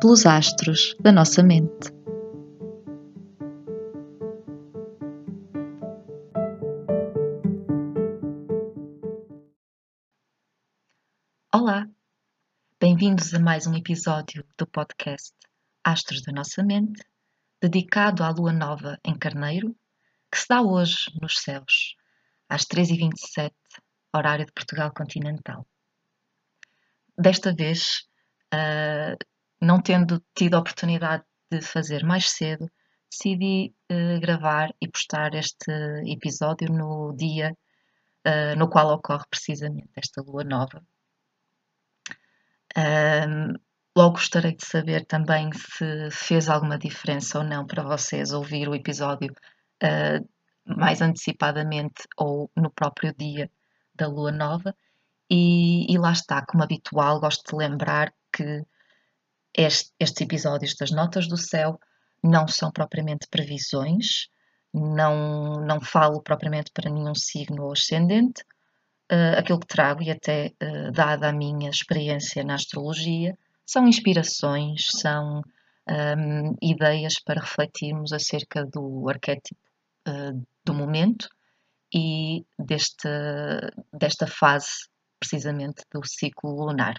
pelos astros da nossa mente. Olá, bem-vindos a mais um episódio do podcast Astros da Nossa Mente, dedicado à lua nova em Carneiro, que se dá hoje nos céus, às 3h27, horário de Portugal continental. Desta vez, uh, não tendo tido a oportunidade de fazer mais cedo, decidi uh, gravar e postar este episódio no dia uh, no qual ocorre precisamente esta lua nova. Um, logo gostaria de saber também se fez alguma diferença ou não para vocês ouvir o episódio uh, mais antecipadamente ou no próprio dia da lua nova. E, e lá está, como habitual, gosto de lembrar que este, estes episódios das Notas do Céu não são propriamente previsões, não, não falo propriamente para nenhum signo ascendente. Uh, aquilo que trago, e até uh, dada a minha experiência na astrologia, são inspirações, são um, ideias para refletirmos acerca do arquétipo uh, do momento e deste, desta fase, precisamente, do ciclo lunar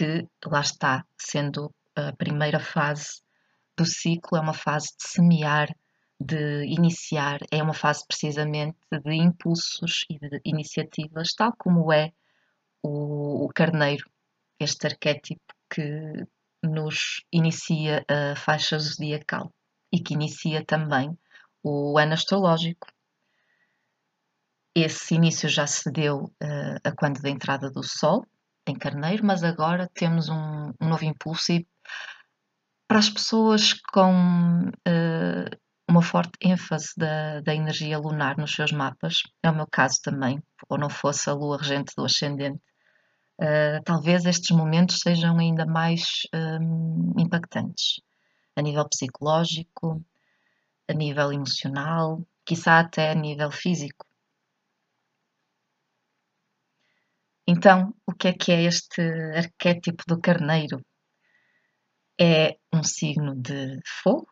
que lá está, sendo a primeira fase do ciclo, é uma fase de semear, de iniciar, é uma fase precisamente de impulsos e de iniciativas, tal como é o, o carneiro, este arquétipo que nos inicia a faixa zodiacal e que inicia também o ano astrológico. Esse início já se deu uh, a quando da entrada do Sol, em Carneiro, mas agora temos um, um novo impulso e para as pessoas com uh, uma forte ênfase da, da, energia lunar nos seus mapas, é o meu caso também, ou não fosse a lua regente do ascendente, uh, talvez estes momentos sejam ainda mais um, impactantes a nível psicológico, a nível emocional, quizá até a nível físico. Então, o que é que é este arquétipo do carneiro? É um signo de fogo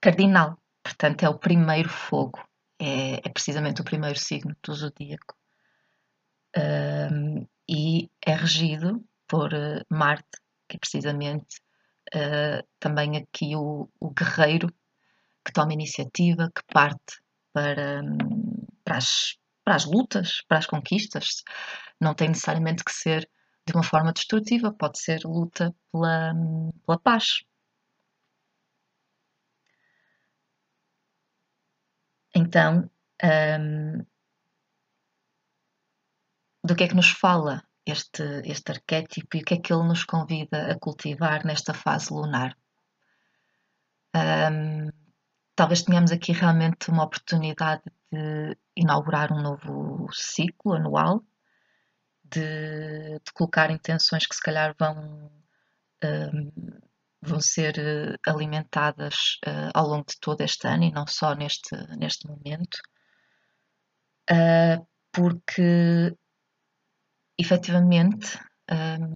cardinal, portanto, é o primeiro fogo, é, é precisamente o primeiro signo do zodíaco. Um, e é regido por uh, Marte, que é precisamente uh, também aqui o, o, guerreiro que toma iniciativa, que parte para, um, para as para as lutas, para as conquistas. Não tem necessariamente que ser de uma forma destrutiva, pode ser luta pela, pela paz. Então, um, do que é que nos fala este, este arquétipo e o que é que ele nos convida a cultivar nesta fase lunar? Um, talvez tenhamos aqui realmente uma oportunidade de inaugurar um novo ciclo anual, de, de colocar intenções que se calhar vão, um, vão ser eh, alimentadas uh, ao longo de todo este ano e não só neste, neste momento, uh, porque efetivamente, um,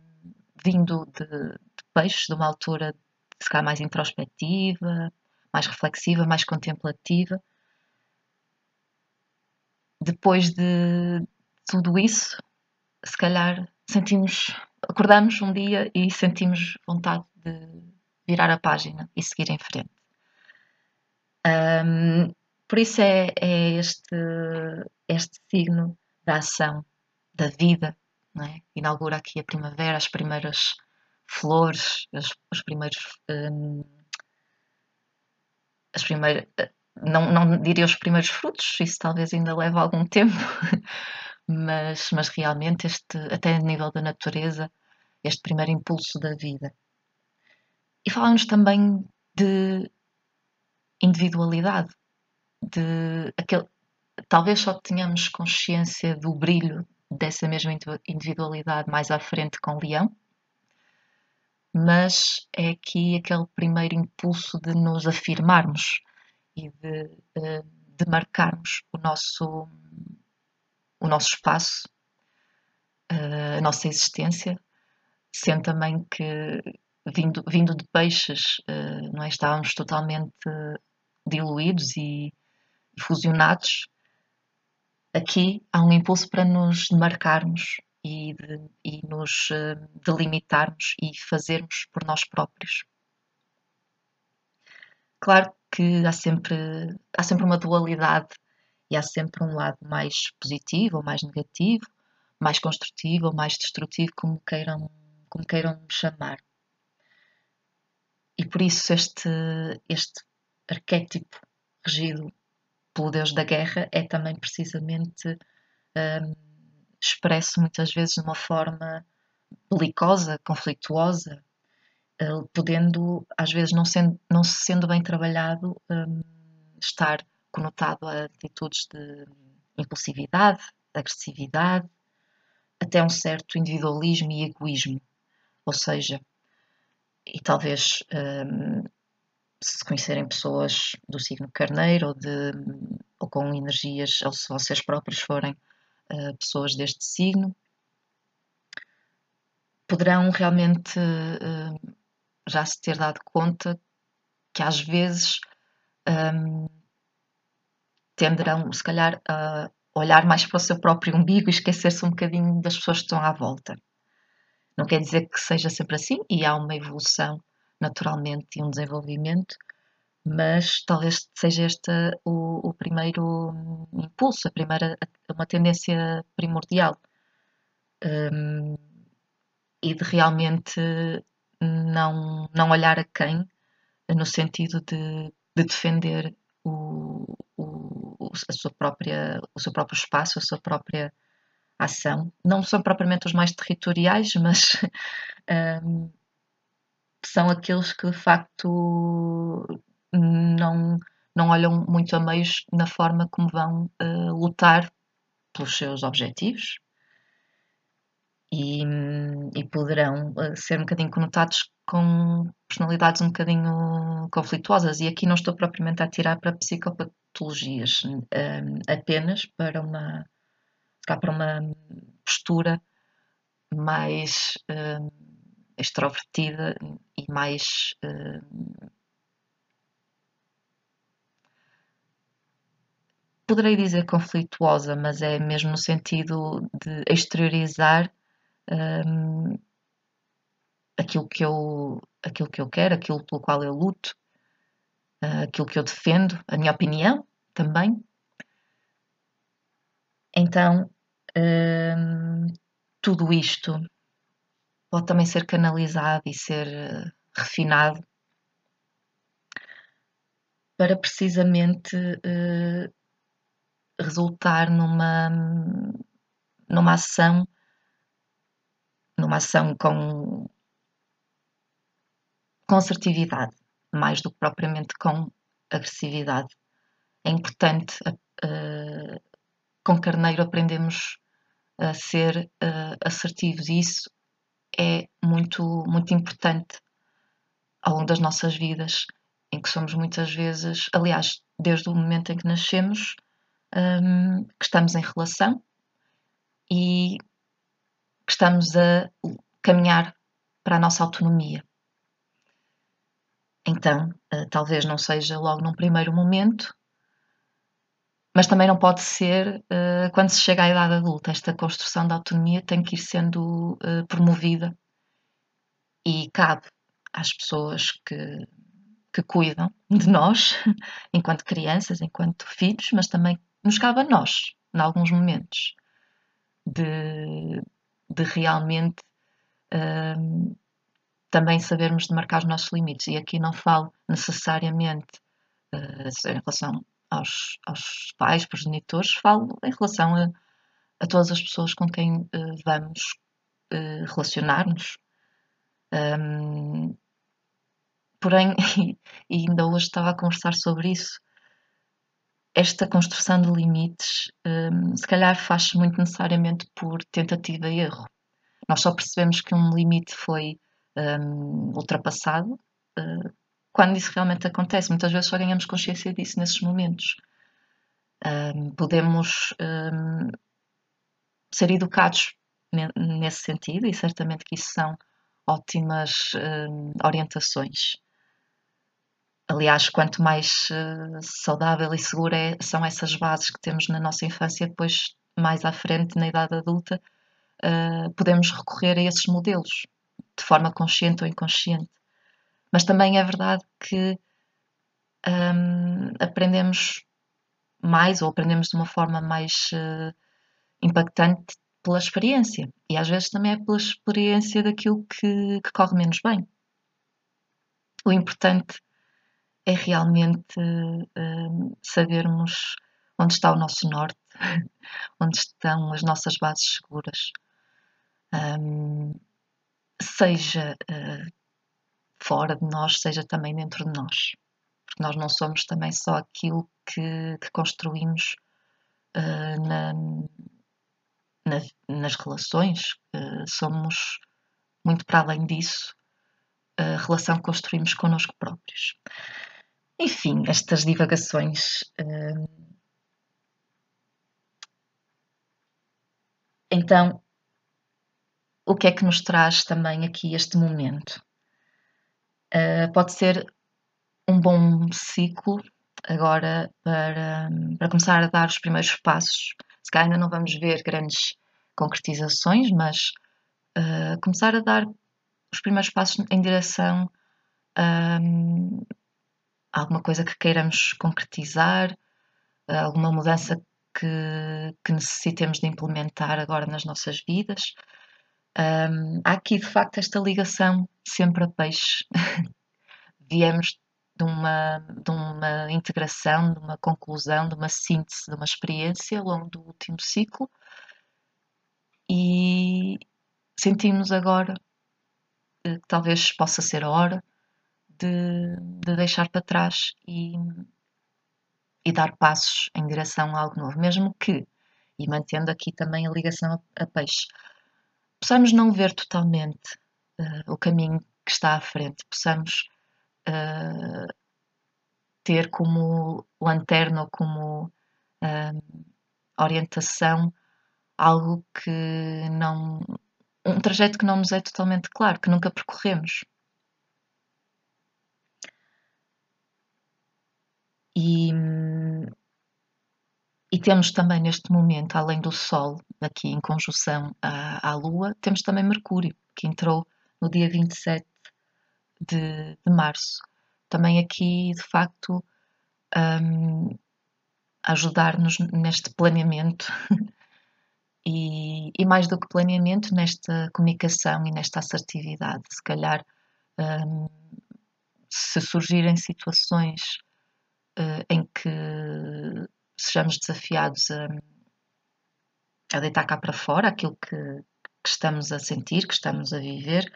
vindo de, de peixes, de uma altura se calhar mais introspectiva, mais reflexiva, mais contemplativa, depois de tudo isso, se calhar sentimos, acordamos um dia e sentimos vontade de virar a página e seguir em frente. Um, por isso é, é, este, este signo da ação, da vida, é? inaugura aqui a primavera, as primeiras flores, os, os primeiros. Um, as primeiras, não, não diria os primeiros frutos, isso talvez ainda leve algum tempo, mas, mas realmente este, até a nível da natureza, este primeiro impulso da vida. e falamos também de individualidade, de aquele, talvez só tenhamos consciência do brilho dessa mesma individualidade mais à frente com Leão, mas é aqui aquele primeiro impulso de nos afirmarmos e de, eh, de marcarmos o nosso, o nosso espaço, eh, a nossa existência, sendo também que vindo, vindo de peixes, eh, não é? estávamos totalmente diluídos e fusionados. Aqui há um impulso para nos marcarmos e, de, e nos delimitarmos e fazermos por nós próprios. Claro que há sempre, há sempre uma dualidade e há sempre um lado mais positivo ou mais negativo, mais construtivo ou mais destrutivo, como queiram, como queiram chamar. E por isso este, este arquétipo regido pelo Deus da guerra é também precisamente um, expresso muitas vezes de uma forma belicosa, conflituosa, uh, podendo, às vezes, não, sendo, não sendo bem trabalhado, um, estar conotado a atitudes de impulsividade, de agressividade, até um certo individualismo e egoísmo. Ou seja, e talvez um, se conhecerem pessoas do signo carneiro ou, de, ou com energias, ou se vocês próprios forem uh, pessoas deste signo, poderão realmente uh, já se ter dado conta que às vezes um, tenderão, se calhar, a olhar mais para o seu próprio umbigo e esquecer-se um bocadinho das pessoas que estão à volta. Não quer dizer que seja sempre assim, e há uma evolução naturalmente e um desenvolvimento, mas talvez seja este o, o primeiro impulso, a primeira, uma tendência primordial. Um, e de realmente não, não olhar a quem no sentido de, de defender o, o, a sua própria, o seu próprio espaço, a sua própria ação. Não são propriamente os mais territoriais, mas um, são aqueles que de facto não, não olham muito a meios na forma como vão uh, lutar pelos seus objetivos e, e poderão uh, ser um bocadinho conotados com personalidades um bocadinho conflituosas. E aqui não estou propriamente a tirar para psicopatologias, um, apenas para uma, para uma postura mais um, extrovertida e mais uh, poderei dizer conflituosa, mas é mesmo no sentido de exteriorizar um, aquilo, que eu, aquilo que eu quero, aquilo pelo qual eu luto, uh, aquilo que eu defendo, a minha opinião também. Então, um, tudo isto pode também ser canalizado e ser uh, refinado para precisamente uh, resultar numa, numa ação numa ação com, assertividade, mais do que propriamente com agressividade. É importante, uh, com Carneiro aprendemos a ser uh, assertivos e isso é muito, muito importante ao longo das nossas vidas, em que somos muitas vezes, aliás, desde o momento em que nascemos, um, que estamos em relação e que estamos a caminhar para a nossa autonomia. Então, uh, talvez não seja logo num primeiro momento, mas também não pode ser uh, quando se chega à idade adulta. Esta construção da autonomia tem que ir sendo uh, promovida e cabe às pessoas que, que cuidam de nós, enquanto crianças, enquanto filhos, mas também nos cabe a nós, em alguns momentos, de, de realmente um, também sabermos demarcar os nossos limites. E aqui não falo necessariamente uh, em relação aos, aos pais, progenitores, falo em relação a, a todas as pessoas com quem uh, vamos uh, relacionar-nos. Um, porém, e ainda hoje estava a conversar sobre isso, esta construção de limites, um, se calhar faz-se muito necessariamente por tentativa e erro. Nós só percebemos que um limite foi um, ultrapassado uh, quando isso realmente acontece. Muitas vezes só ganhamos consciência disso nesses momentos. Um, podemos um, ser educados nesse sentido, e certamente que isso são ótimas um, orientações. Aliás, quanto mais uh, saudável e segura é, são essas bases que temos na nossa infância, depois, mais à frente, na idade adulta, uh, podemos recorrer a esses modelos, de forma consciente ou inconsciente. Mas também é verdade que um, aprendemos mais ou aprendemos de uma forma mais uh, impactante pela experiência e às vezes também é pela experiência daquilo que, que corre menos bem. O importante é realmente uh, sabermos onde está o nosso norte, onde estão as nossas bases seguras. Um, seja uh, fora de nós, seja também dentro de nós. Porque nós não somos também só aquilo que, que construímos uh, na, na, nas relações, uh, somos muito para além disso, a relação que construímos connosco próprios. Enfim, estas divagações. Uh, então, o que é que nos traz também aqui este momento? Uh, pode ser um bom ciclo agora para, para começar a dar os primeiros passos. Se calhar ainda não vamos ver grandes concretizações, mas uh, começar a dar os primeiros passos em direção a um, alguma coisa que queiramos concretizar, alguma mudança que, que necessitemos de implementar agora nas nossas vidas. Um, há aqui de facto esta ligação sempre a peixe. Viemos de uma, de uma integração, de uma conclusão, de uma síntese de uma experiência ao longo do último ciclo e sentimos agora que talvez possa ser a hora de, de deixar para trás e, e, dar passos em direção a algo novo, mesmo que, e mantendo aqui também a ligação a, a peixe, possamos não ver totalmente uh, o caminho que está à frente, possamos uh, ter como lanterna ou como uh, orientação algo que não. um trajeto que não nos é totalmente claro, que nunca percorremos. E, e temos também neste momento, além do Sol, aqui em conjunção à, à Lua, temos também Mercúrio, que entrou no dia 27 de, de março. Também aqui, de facto, um, ajudar-nos neste planeamento e, e, mais do que planeamento, nesta comunicação e nesta assertividade. Se calhar, um, se surgirem situações em que sejamos desafiados a, a deitar cá para fora aquilo que, que, estamos a sentir, que estamos a viver,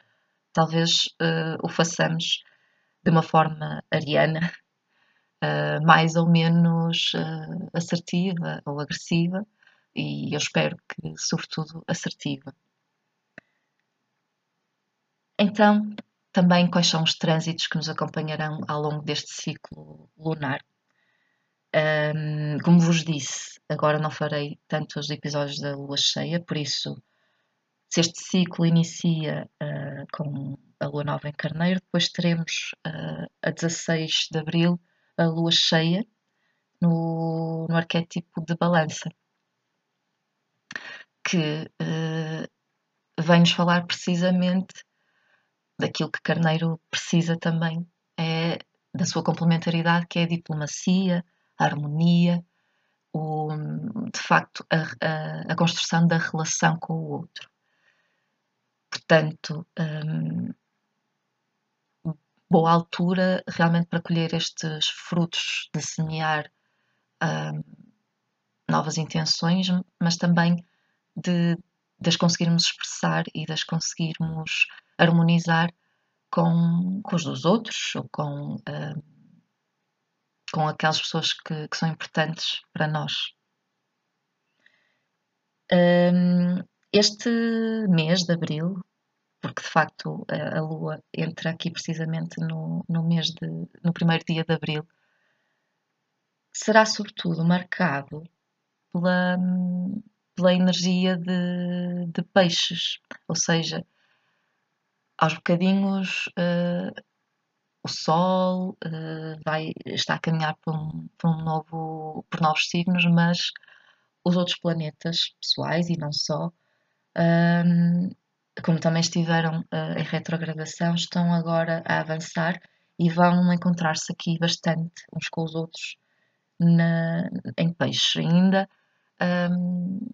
talvez uh, o façamos de uma forma ariana, uh, mais ou menos uh, assertiva ou agressiva, e eu espero que, sobretudo, assertiva. Então, também quais são os trânsitos que nos acompanharão ao longo deste ciclo lunar? Um, como vos disse, agora não farei tantos episódios da lua cheia, por isso, se este ciclo inicia uh, com a lua nova em Carneiro, depois teremos uh, a 16 de abril a lua cheia no, no arquétipo de balança, que uh, vem-nos falar precisamente daquilo que Carneiro precisa também, é da sua complementaridade, que é a diplomacia, a harmonia, o, de facto, a, a, a, construção da relação com o outro. Portanto, um, boa altura realmente para colher estes frutos de semear um, novas intenções, mas também de, de as conseguirmos expressar e de as conseguirmos harmonizar com, com os dos outros ou com, uh, com aquelas pessoas que, que, são importantes para nós. Um, este mês de abril, porque de facto a, a Lua entra aqui precisamente no, no mês de, no primeiro dia de abril, será sobretudo marcado pela, pela energia de, de peixes, ou seja, aos bocadinhos uh, Sol uh, vai, está a caminhar por um, por um novo, por novos signos, mas os outros planetas pessoais e não só, um, como também estiveram uh, em retrogradação, estão agora a avançar e vão encontrar-se aqui bastante uns com os outros na, em peixe. Ainda um,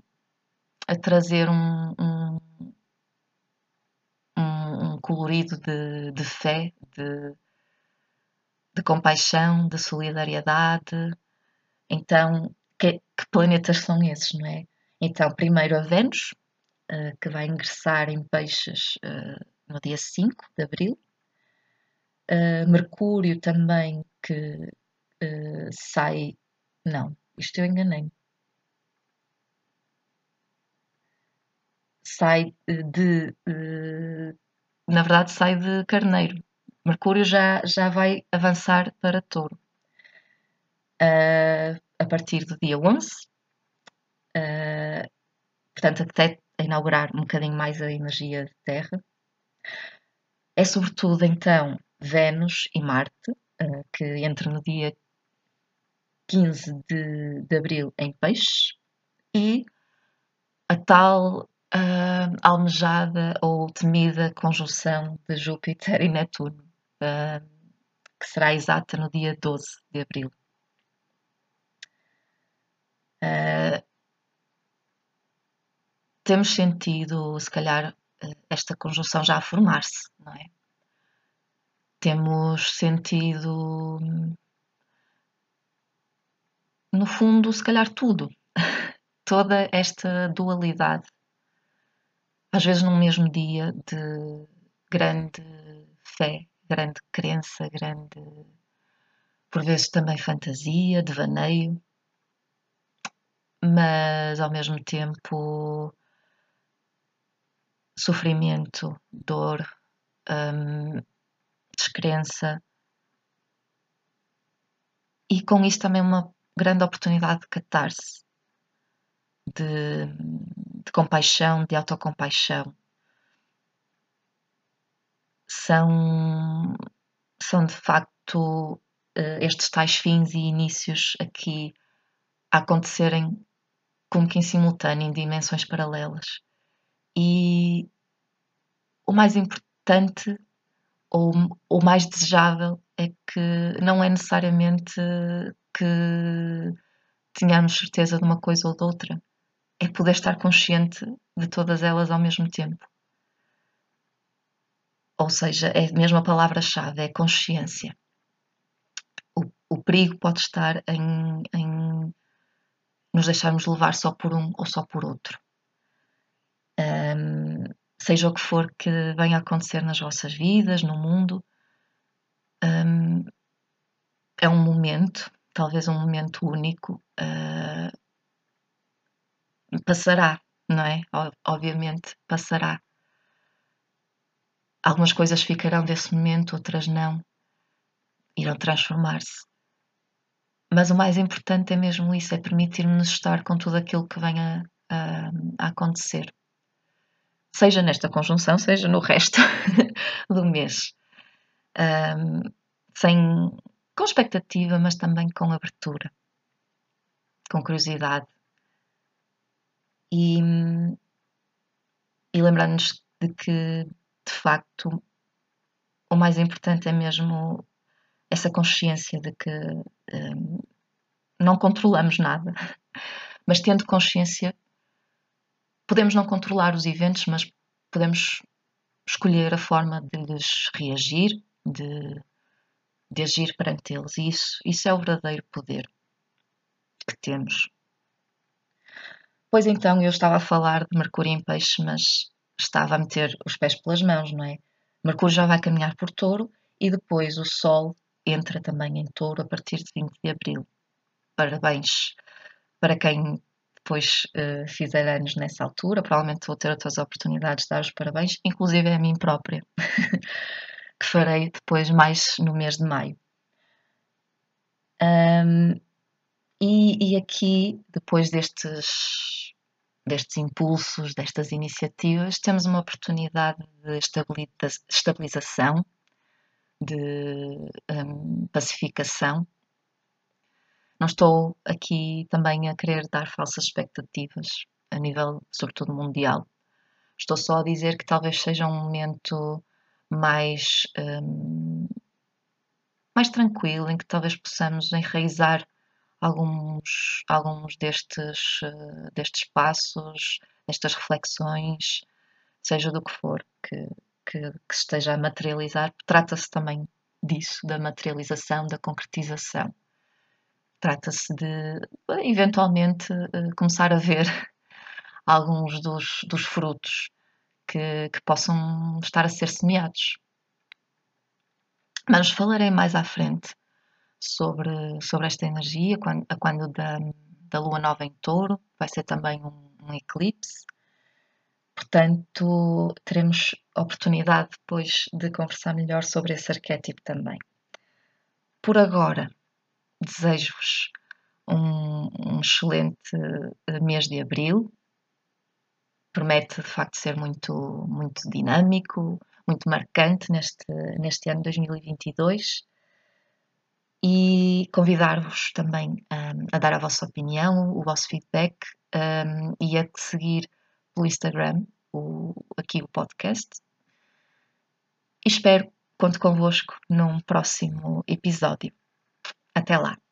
a trazer um, um, um colorido de, de fé, de, compaixão, de solidariedade. Então, que, que, planetas são esses, não é? Então, primeiro a Vênus, uh, que vai ingressar em peixes uh, no dia 5 de abril. Uh, Mercúrio também, que sai. Não, isto eu enganei. Sai de. Na verdade, sai de Carneiro. Mercúrio já, já vai avançar para Touro. Uh, a partir do dia 11. portanto, até inaugurar um bocadinho mais a energia de Terra. É sobretudo então Vênus e Marte, que entram no dia 15 de, de abril em Peixes e a tal uh, almejada ou temida conjunção de Júpiter e Netuno, uh, que será exata no dia 12 de abril. Uh, temos sentido, se calhar, esta conjunção já a formar-se, não é? Temos sentido no fundo, se calhar tudo. Toda esta dualidade. Às vezes num mesmo dia de grande fé, grande crença, grande. por vezes também fantasia, devaneio, mas ao mesmo tempo sofrimento, dor, hum, descrença e com isso também uma grande oportunidade de catarse, de, de compaixão, de autocompaixão. São, são de facto eh, estes tais fins e inícios aqui a acontecerem como que em simultâneo, em dimensões paralelas. E o mais importante ou o mais desejável é que não é necessariamente que tenhamos certeza de uma coisa ou de outra. É poder estar consciente de todas elas ao mesmo tempo. Ou seja, é mesmo a palavra-chave, é consciência. O, o, perigo pode estar em, em nos deixarmos levar só por um ou só por outro. Um, seja o que for que venha a acontecer nas vossas vidas, no mundo, um, é um momento talvez um momento único, uh, passará, não é? Obviamente passará. Algumas coisas ficarão desse momento, outras não. Irão transformar-se. Mas o mais importante é mesmo isso, é permitir-nos estar com tudo aquilo que venha a, a acontecer. Seja nesta conjunção, seja no resto do mês. Um, sem com expectativa, mas também com abertura, com curiosidade. E, e lembrando-nos de que, de facto, o mais importante é mesmo essa consciência de que um, não controlamos nada, mas tendo consciência, podemos não controlar os eventos, mas podemos escolher a forma de lhes reagir, de de agir perante eles. E isso, isso é o verdadeiro poder que temos. Pois então, eu estava a falar de Mercúrio em Peixe, mas estava a meter os pés pelas mãos, não é? Mercúrio já vai caminhar por touro e depois o Sol entra também em touro a partir de 20 de abril. Parabéns para quem depois uh, fizer anos nessa altura. Provavelmente vou ter outras oportunidades de dar os parabéns, inclusive a mim própria, que farei depois mais no mês de maio. Um, e, e, aqui, depois destes, destes impulsos, destas iniciativas, temos uma oportunidade de estabilização, de um, pacificação. Não estou aqui também a querer dar falsas expectativas a nível, sobretudo, mundial. Estou só a dizer que talvez seja um momento mais um, mais tranquilo, em que talvez possamos enraizar alguns, alguns destes, uh, destes passos, destas reflexões, seja do que for que, que, que esteja a materializar. Trata-se também disso, da materialização, da concretização. Trata-se de, eventualmente, uh, começar a ver alguns dos, dos frutos que, que possam estar a ser semeados. Mas falarei mais à frente sobre, sobre esta energia, quando, a quando da, da lua nova em touro, vai ser também um, um eclipse. Portanto, teremos oportunidade depois de conversar melhor sobre esse arquétipo também. Por agora, desejo-vos um, um, excelente eh, mês de abril. Promete de facto ser muito, muito dinâmico, muito marcante neste, neste ano 2022 e convidar-vos também um, a dar a vossa opinião, o vosso feedback um, e a seguir pelo Instagram o, aqui o podcast. Espero conto convosco num próximo episódio. Até lá!